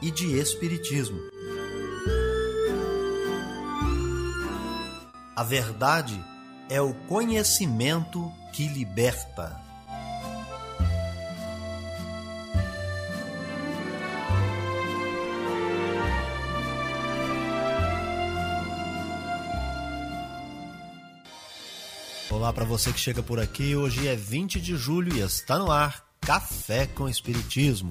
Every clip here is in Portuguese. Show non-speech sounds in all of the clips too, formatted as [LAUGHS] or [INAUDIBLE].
e de espiritismo. A verdade é o conhecimento que liberta. Olá para você que chega por aqui. Hoje é 20 de julho e está no ar Café com Espiritismo.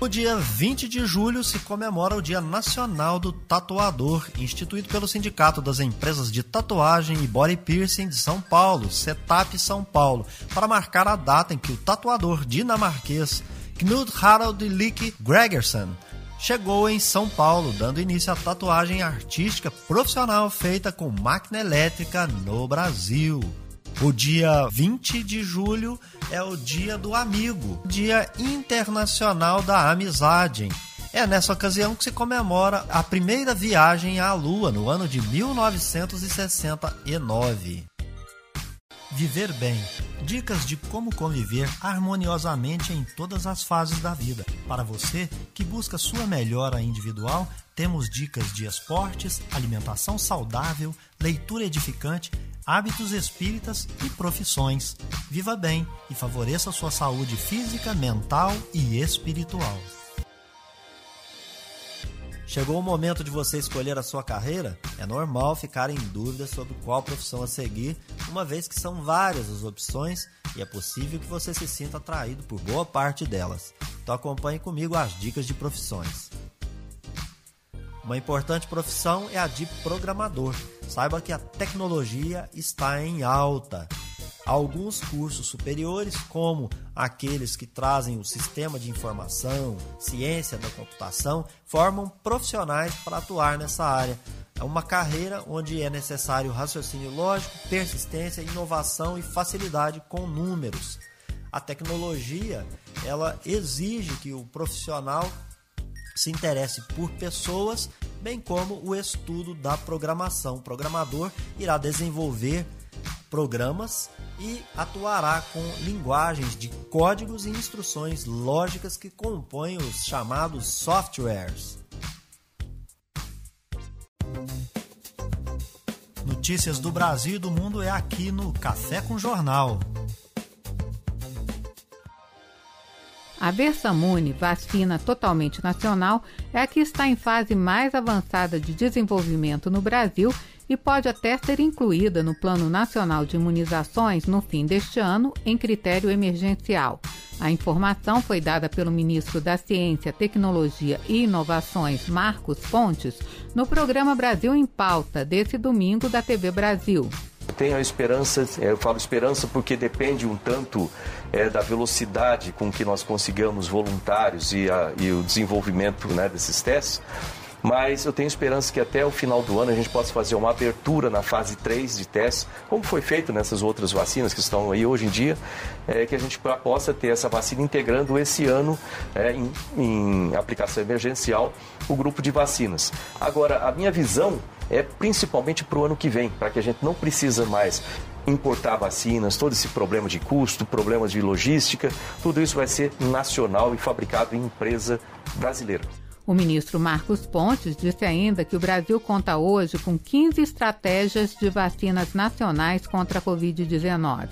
No dia 20 de julho se comemora o Dia Nacional do Tatuador, instituído pelo Sindicato das Empresas de Tatuagem e Body Piercing de São Paulo, CETAP São Paulo, para marcar a data em que o tatuador dinamarquês Knud Harald Lick Gregersen chegou em São Paulo, dando início à tatuagem artística profissional feita com máquina elétrica no Brasil. O dia 20 de julho é o Dia do Amigo, Dia Internacional da Amizade. É nessa ocasião que se comemora a primeira viagem à Lua no ano de 1969. Viver bem. Dicas de como conviver harmoniosamente em todas as fases da vida. Para você que busca sua melhora individual, temos dicas de esportes, alimentação saudável, leitura edificante hábitos espíritas e profissões. Viva bem e favoreça sua saúde física, mental e espiritual. Chegou o momento de você escolher a sua carreira? É normal ficar em dúvida sobre qual profissão a seguir, uma vez que são várias as opções e é possível que você se sinta atraído por boa parte delas. Então acompanhe comigo as dicas de profissões. Uma importante profissão é a de programador. Saiba que a tecnologia está em alta. Alguns cursos superiores, como aqueles que trazem o sistema de informação, ciência da computação, formam profissionais para atuar nessa área. É uma carreira onde é necessário raciocínio lógico, persistência, inovação e facilidade com números. A tecnologia, ela exige que o profissional se interesse por pessoas, bem como o estudo da programação. O programador irá desenvolver programas e atuará com linguagens de códigos e instruções lógicas que compõem os chamados softwares. Notícias do Brasil e do mundo é aqui no Café com Jornal. A Versamune, vacina totalmente nacional, é a que está em fase mais avançada de desenvolvimento no Brasil e pode até ser incluída no Plano Nacional de Imunizações no fim deste ano, em critério emergencial. A informação foi dada pelo ministro da Ciência, Tecnologia e Inovações, Marcos Pontes, no programa Brasil em Pauta, desse domingo da TV Brasil. Tenho a esperança, eu falo esperança porque depende um tanto é, da velocidade com que nós consigamos voluntários e, a, e o desenvolvimento né, desses testes. Mas eu tenho esperança que até o final do ano a gente possa fazer uma abertura na fase 3 de testes, como foi feito nessas outras vacinas que estão aí hoje em dia, é, que a gente possa ter essa vacina integrando esse ano é, em, em aplicação emergencial o grupo de vacinas. Agora, a minha visão é principalmente para o ano que vem, para que a gente não precisa mais importar vacinas, todo esse problema de custo, problemas de logística, tudo isso vai ser nacional e fabricado em empresa brasileira. O ministro Marcos Pontes disse ainda que o Brasil conta hoje com 15 estratégias de vacinas nacionais contra a Covid-19.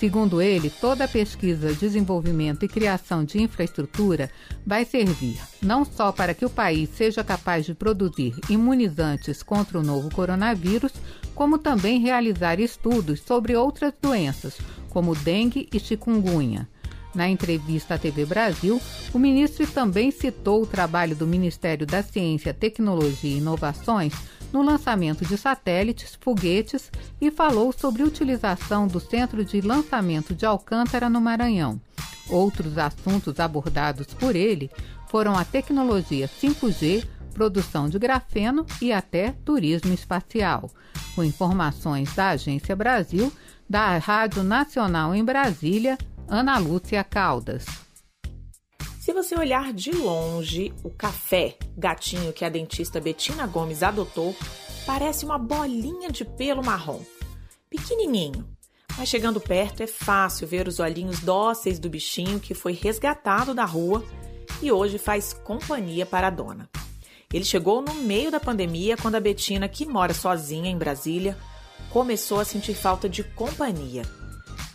Segundo ele, toda a pesquisa, desenvolvimento e criação de infraestrutura vai servir não só para que o país seja capaz de produzir imunizantes contra o novo coronavírus, como também realizar estudos sobre outras doenças, como dengue e chikungunya. Na entrevista à TV Brasil, o ministro também citou o trabalho do Ministério da Ciência, Tecnologia e Inovações no lançamento de satélites, foguetes e falou sobre a utilização do Centro de Lançamento de Alcântara no Maranhão. Outros assuntos abordados por ele foram a tecnologia 5G, produção de grafeno e até turismo espacial. Com informações da Agência Brasil, da Rádio Nacional em Brasília, Ana Lúcia Caldas. Se você olhar de longe, o café, gatinho que a dentista Betina Gomes adotou, parece uma bolinha de pelo marrom. Pequenininho, mas chegando perto é fácil ver os olhinhos dóceis do bichinho que foi resgatado da rua e hoje faz companhia para a dona. Ele chegou no meio da pandemia quando a Betina, que mora sozinha em Brasília, começou a sentir falta de companhia.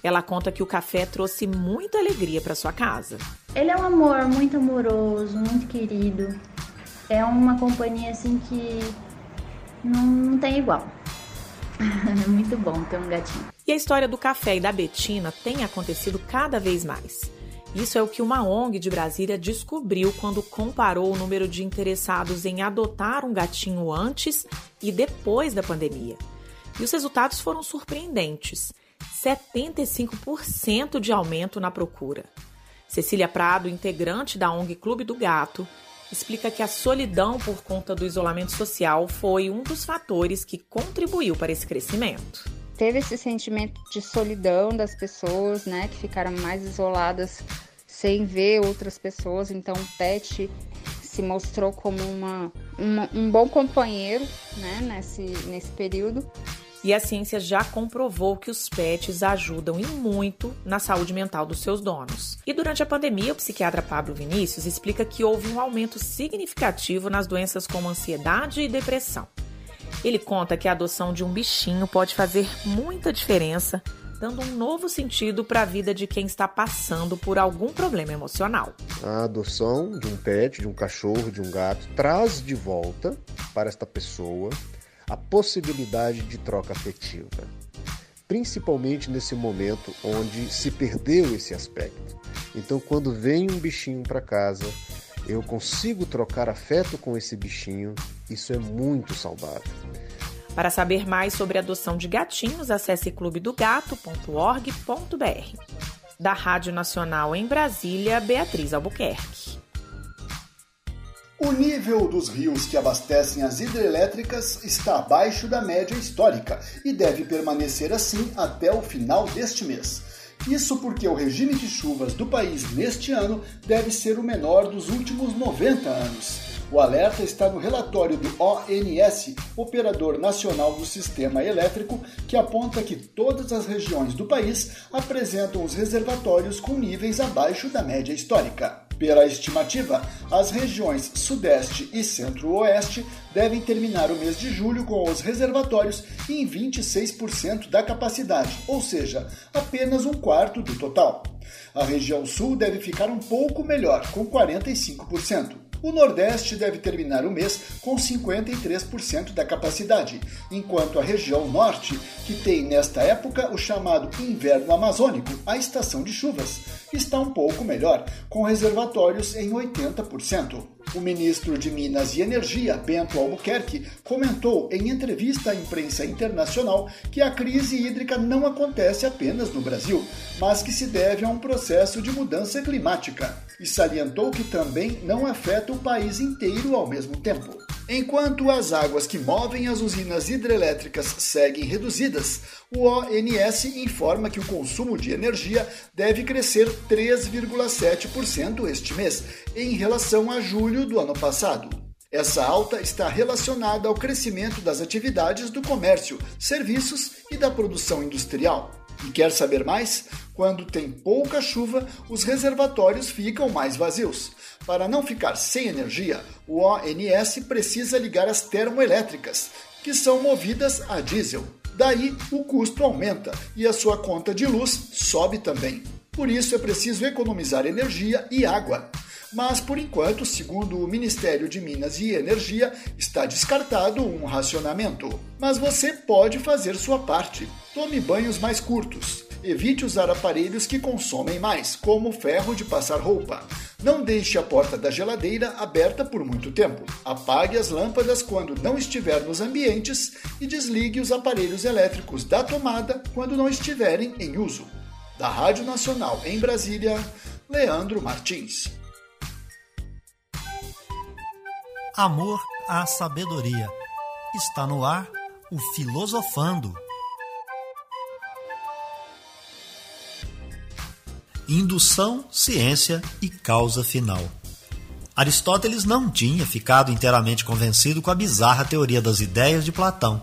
Ela conta que o café trouxe muita alegria para sua casa. Ele é um amor muito amoroso, muito querido. É uma companhia assim que não, não tem igual. [LAUGHS] é muito bom ter um gatinho. E a história do café e da Betina tem acontecido cada vez mais. Isso é o que uma ONG de Brasília descobriu quando comparou o número de interessados em adotar um gatinho antes e depois da pandemia. E os resultados foram surpreendentes: 75% de aumento na procura. Cecília Prado, integrante da ONG Clube do Gato, explica que a solidão por conta do isolamento social foi um dos fatores que contribuiu para esse crescimento. Teve esse sentimento de solidão das pessoas, né, que ficaram mais isoladas sem ver outras pessoas, então o pet se mostrou como uma, uma um bom companheiro, né, nesse, nesse período. E a ciência já comprovou que os pets ajudam e muito na saúde mental dos seus donos. E durante a pandemia, o psiquiatra Pablo Vinícius explica que houve um aumento significativo nas doenças como ansiedade e depressão. Ele conta que a adoção de um bichinho pode fazer muita diferença, dando um novo sentido para a vida de quem está passando por algum problema emocional. A adoção de um pet, de um cachorro, de um gato, traz de volta para esta pessoa a possibilidade de troca afetiva, principalmente nesse momento onde se perdeu esse aspecto. Então, quando vem um bichinho para casa, eu consigo trocar afeto com esse bichinho, isso é muito saudável. Para saber mais sobre adoção de gatinhos, acesse clubedogato.org.br. Da Rádio Nacional em Brasília, Beatriz Albuquerque. O nível dos rios que abastecem as hidrelétricas está abaixo da média histórica e deve permanecer assim até o final deste mês. Isso porque o regime de chuvas do país neste ano deve ser o menor dos últimos 90 anos. O alerta está no relatório do ONS, Operador Nacional do Sistema Elétrico, que aponta que todas as regiões do país apresentam os reservatórios com níveis abaixo da média histórica. Pela estimativa, as regiões Sudeste e Centro-Oeste devem terminar o mês de julho com os reservatórios em 26% da capacidade, ou seja, apenas um quarto do total. A região Sul deve ficar um pouco melhor, com 45%. O Nordeste deve terminar o mês com 53% da capacidade, enquanto a região Norte, que tem nesta época o chamado inverno amazônico, a estação de chuvas, está um pouco melhor, com reservatórios em 80%. O ministro de Minas e Energia, Bento Albuquerque, comentou em entrevista à imprensa internacional que a crise hídrica não acontece apenas no Brasil, mas que se deve a um processo de mudança climática, e salientou que também não afeta o país inteiro ao mesmo tempo. Enquanto as águas que movem as usinas hidrelétricas seguem reduzidas, o ONS informa que o consumo de energia deve crescer 3,7% este mês, em relação a julho do ano passado. Essa alta está relacionada ao crescimento das atividades do comércio, serviços e da produção industrial. E quer saber mais? Quando tem pouca chuva, os reservatórios ficam mais vazios. Para não ficar sem energia, o ONS precisa ligar as termoelétricas, que são movidas a diesel. Daí o custo aumenta e a sua conta de luz sobe também. Por isso é preciso economizar energia e água. Mas, por enquanto, segundo o Ministério de Minas e Energia, está descartado um racionamento. Mas você pode fazer sua parte. Tome banhos mais curtos. Evite usar aparelhos que consomem mais, como ferro de passar roupa. Não deixe a porta da geladeira aberta por muito tempo. Apague as lâmpadas quando não estiver nos ambientes e desligue os aparelhos elétricos da tomada quando não estiverem em uso. Da Rádio Nacional em Brasília, Leandro Martins. Amor à sabedoria. Está no ar o Filosofando. Indução, ciência e causa final. Aristóteles não tinha ficado inteiramente convencido com a bizarra teoria das ideias de Platão.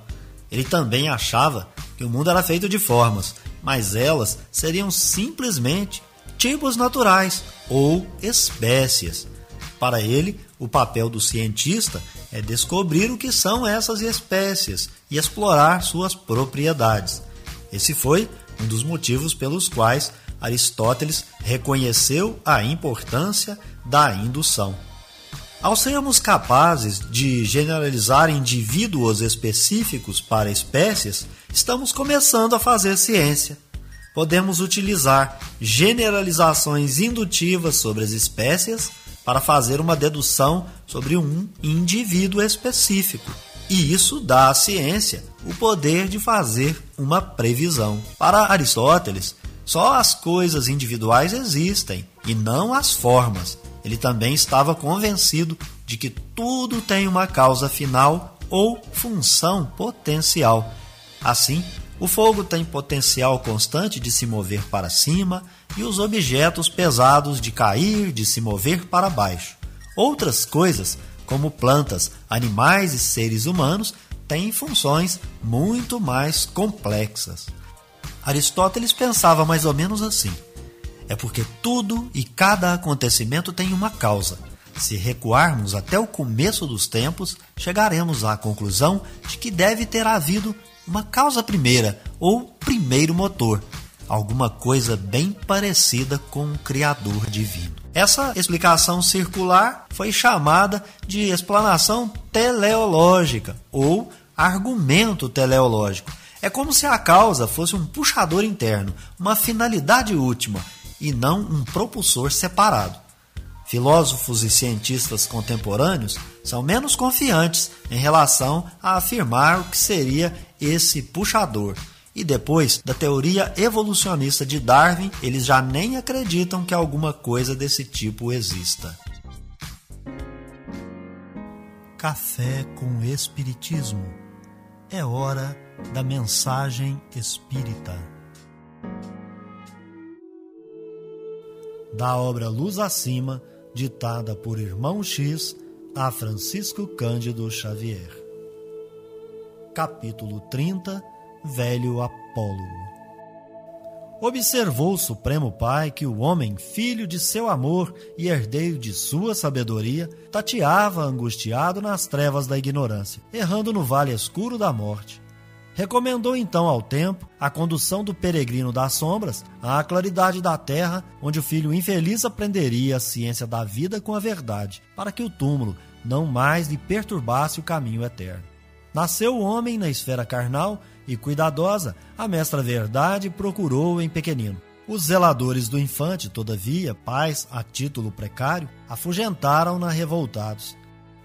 Ele também achava que o mundo era feito de formas, mas elas seriam simplesmente tipos naturais ou espécies. Para ele, o papel do cientista é descobrir o que são essas espécies e explorar suas propriedades. Esse foi um dos motivos pelos quais Aristóteles reconheceu a importância da indução. Ao sermos capazes de generalizar indivíduos específicos para espécies, estamos começando a fazer ciência. Podemos utilizar generalizações indutivas sobre as espécies para fazer uma dedução sobre um indivíduo específico. E isso dá à ciência o poder de fazer uma previsão. Para Aristóteles, só as coisas individuais existem e não as formas. Ele também estava convencido de que tudo tem uma causa final ou função potencial. Assim, o fogo tem potencial constante de se mover para cima e os objetos pesados de cair, de se mover para baixo. Outras coisas, como plantas, animais e seres humanos, têm funções muito mais complexas. Aristóteles pensava mais ou menos assim: é porque tudo e cada acontecimento tem uma causa. Se recuarmos até o começo dos tempos, chegaremos à conclusão de que deve ter havido uma causa primeira ou primeiro motor, alguma coisa bem parecida com um Criador divino. Essa explicação circular foi chamada de explanação teleológica ou argumento teleológico é como se a causa fosse um puxador interno, uma finalidade última, e não um propulsor separado. Filósofos e cientistas contemporâneos são menos confiantes em relação a afirmar o que seria esse puxador. E depois da teoria evolucionista de Darwin, eles já nem acreditam que alguma coisa desse tipo exista. Café com Espiritismo. É hora da mensagem espírita. Da obra Luz Acima, ditada por Irmão X a Francisco Cândido Xavier. Capítulo 30 Velho Apólogo Observou o Supremo Pai que o homem, filho de seu amor e herdeiro de sua sabedoria, tateava angustiado nas trevas da ignorância, errando no vale escuro da morte Recomendou então ao tempo a condução do peregrino das sombras à claridade da terra, onde o filho infeliz aprenderia a ciência da vida com a verdade, para que o túmulo não mais lhe perturbasse o caminho eterno. Nasceu o homem na esfera carnal e cuidadosa, a mestra verdade procurou em pequenino. Os zeladores do infante, todavia, pais a título precário, afugentaram-na revoltados.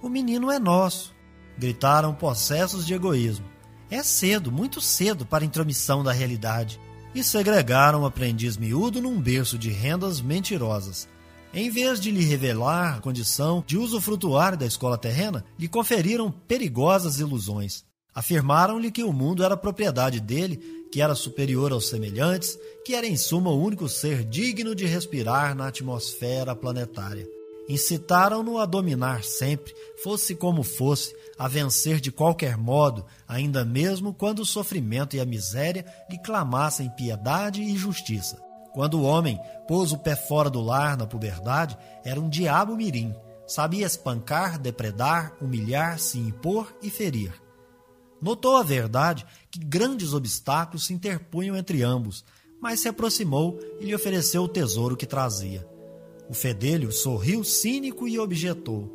O menino é nosso, gritaram possessos de egoísmo. É cedo, muito cedo para intromissão da realidade. E segregaram o aprendiz miúdo num berço de rendas mentirosas. Em vez de lhe revelar a condição de usufrutuário da escola terrena, lhe conferiram perigosas ilusões. Afirmaram-lhe que o mundo era propriedade dele, que era superior aos semelhantes, que era em suma o único ser digno de respirar na atmosfera planetária. Incitaram-no a dominar sempre, fosse como fosse, a vencer de qualquer modo, ainda mesmo quando o sofrimento e a miséria lhe clamassem piedade e justiça. Quando o homem pôs o pé fora do lar na puberdade, era um diabo mirim, sabia espancar, depredar, humilhar, se impor e ferir. Notou a verdade que grandes obstáculos se interpunham entre ambos, mas se aproximou e lhe ofereceu o tesouro que trazia. O fedelho sorriu cínico e objetou: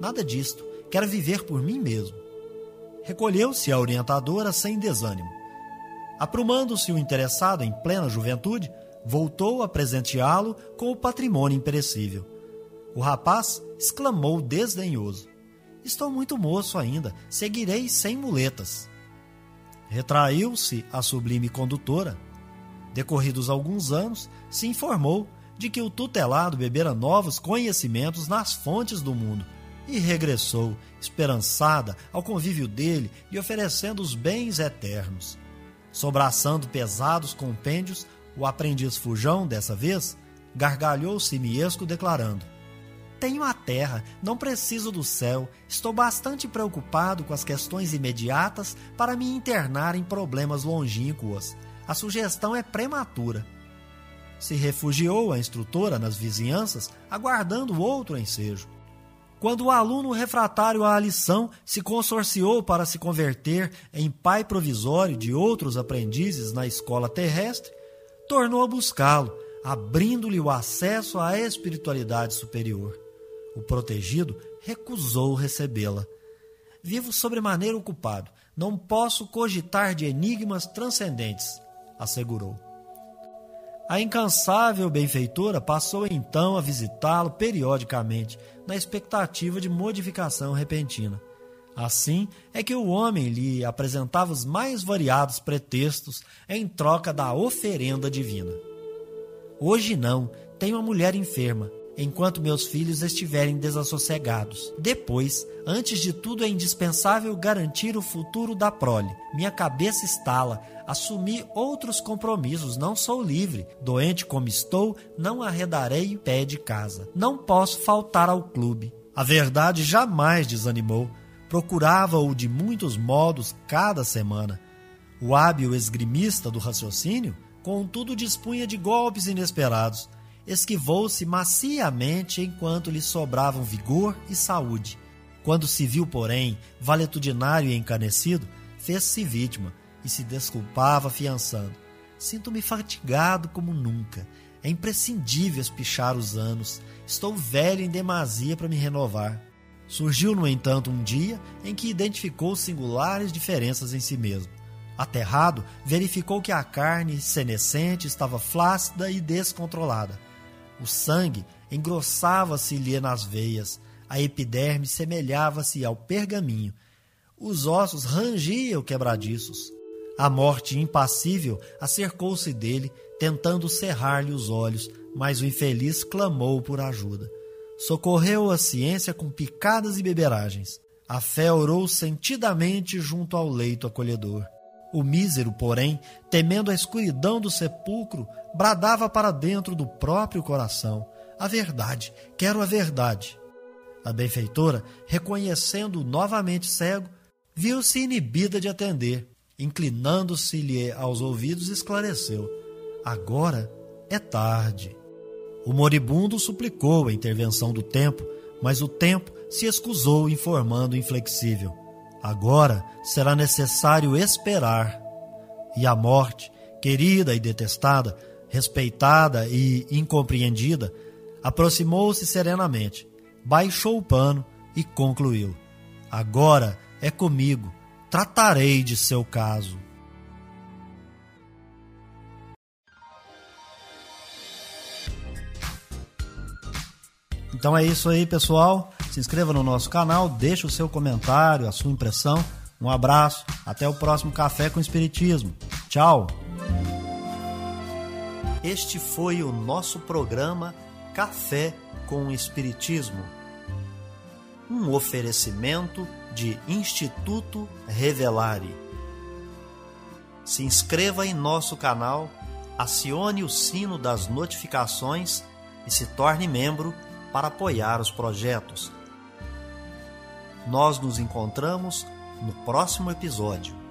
Nada disto, quero viver por mim mesmo. Recolheu-se a orientadora sem desânimo. Aprumando-se o interessado em plena juventude, voltou a presenteá-lo com o patrimônio imperecível. O rapaz exclamou desdenhoso: Estou muito moço ainda, seguirei sem muletas. Retraiu-se a sublime condutora. Decorridos alguns anos, se informou de que o tutelado bebera novos conhecimentos nas fontes do mundo e regressou, esperançada, ao convívio dele e oferecendo os bens eternos. Sobraçando pesados compêndios, o aprendiz fujão, dessa vez, gargalhou simiesco, declarando: Tenho a terra, não preciso do céu, estou bastante preocupado com as questões imediatas para me internar em problemas longínquos. A sugestão é prematura. Se refugiou a instrutora nas vizinhanças, aguardando outro ensejo. Quando o aluno refratário à lição se consorciou para se converter em pai provisório de outros aprendizes na escola terrestre, tornou a buscá-lo, abrindo-lhe o acesso à espiritualidade superior. O protegido recusou recebê-la. Vivo sobremaneira ocupado, não posso cogitar de enigmas transcendentes, assegurou. A incansável benfeitora passou então a visitá-lo periodicamente, na expectativa de modificação repentina. Assim é que o homem lhe apresentava os mais variados pretextos em troca da oferenda divina. Hoje não, tenho uma mulher enferma, enquanto meus filhos estiverem desassossegados. Depois, antes de tudo, é indispensável garantir o futuro da prole. Minha cabeça estala, assumi outros compromissos, não sou livre. Doente como estou, não arredarei pé de casa. Não posso faltar ao clube. A verdade jamais desanimou. Procurava-o de muitos modos cada semana. O hábil esgrimista do raciocínio, contudo, dispunha de golpes inesperados esquivou-se maciamente enquanto lhe sobravam vigor e saúde. Quando se viu, porém, valetudinário e encanecido, fez-se vítima e se desculpava afiançando. Sinto-me fatigado como nunca. É imprescindível espichar os anos. Estou velho em demasia para me renovar. Surgiu, no entanto, um dia em que identificou singulares diferenças em si mesmo. Aterrado, verificou que a carne senescente estava flácida e descontrolada. O sangue engrossava-se-lhe nas veias, a epiderme semelhava-se ao pergaminho, os ossos rangiam quebradiços. A morte impassível acercou-se dele, tentando cerrar-lhe os olhos, mas o infeliz clamou por ajuda. Socorreu a ciência com picadas e beberagens. A fé orou sentidamente junto ao leito acolhedor. O mísero, porém, temendo a escuridão do sepulcro, bradava para dentro do próprio coração: A verdade, quero a verdade. A benfeitora, reconhecendo-o novamente cego, viu-se inibida de atender. Inclinando-se-lhe aos ouvidos, esclareceu: Agora é tarde. O moribundo suplicou a intervenção do tempo, mas o tempo se escusou, informando inflexível: Agora será necessário esperar. E a morte, querida e detestada, respeitada e incompreendida, aproximou-se serenamente, baixou o pano e concluiu: Agora é comigo, tratarei de seu caso. Então é isso aí, pessoal. Se inscreva no nosso canal, deixe o seu comentário, a sua impressão. Um abraço, até o próximo Café com Espiritismo. Tchau! Este foi o nosso programa Café com Espiritismo. Um oferecimento de Instituto Revelare. Se inscreva em nosso canal, acione o sino das notificações e se torne membro para apoiar os projetos nós nos encontramos no próximo episódio.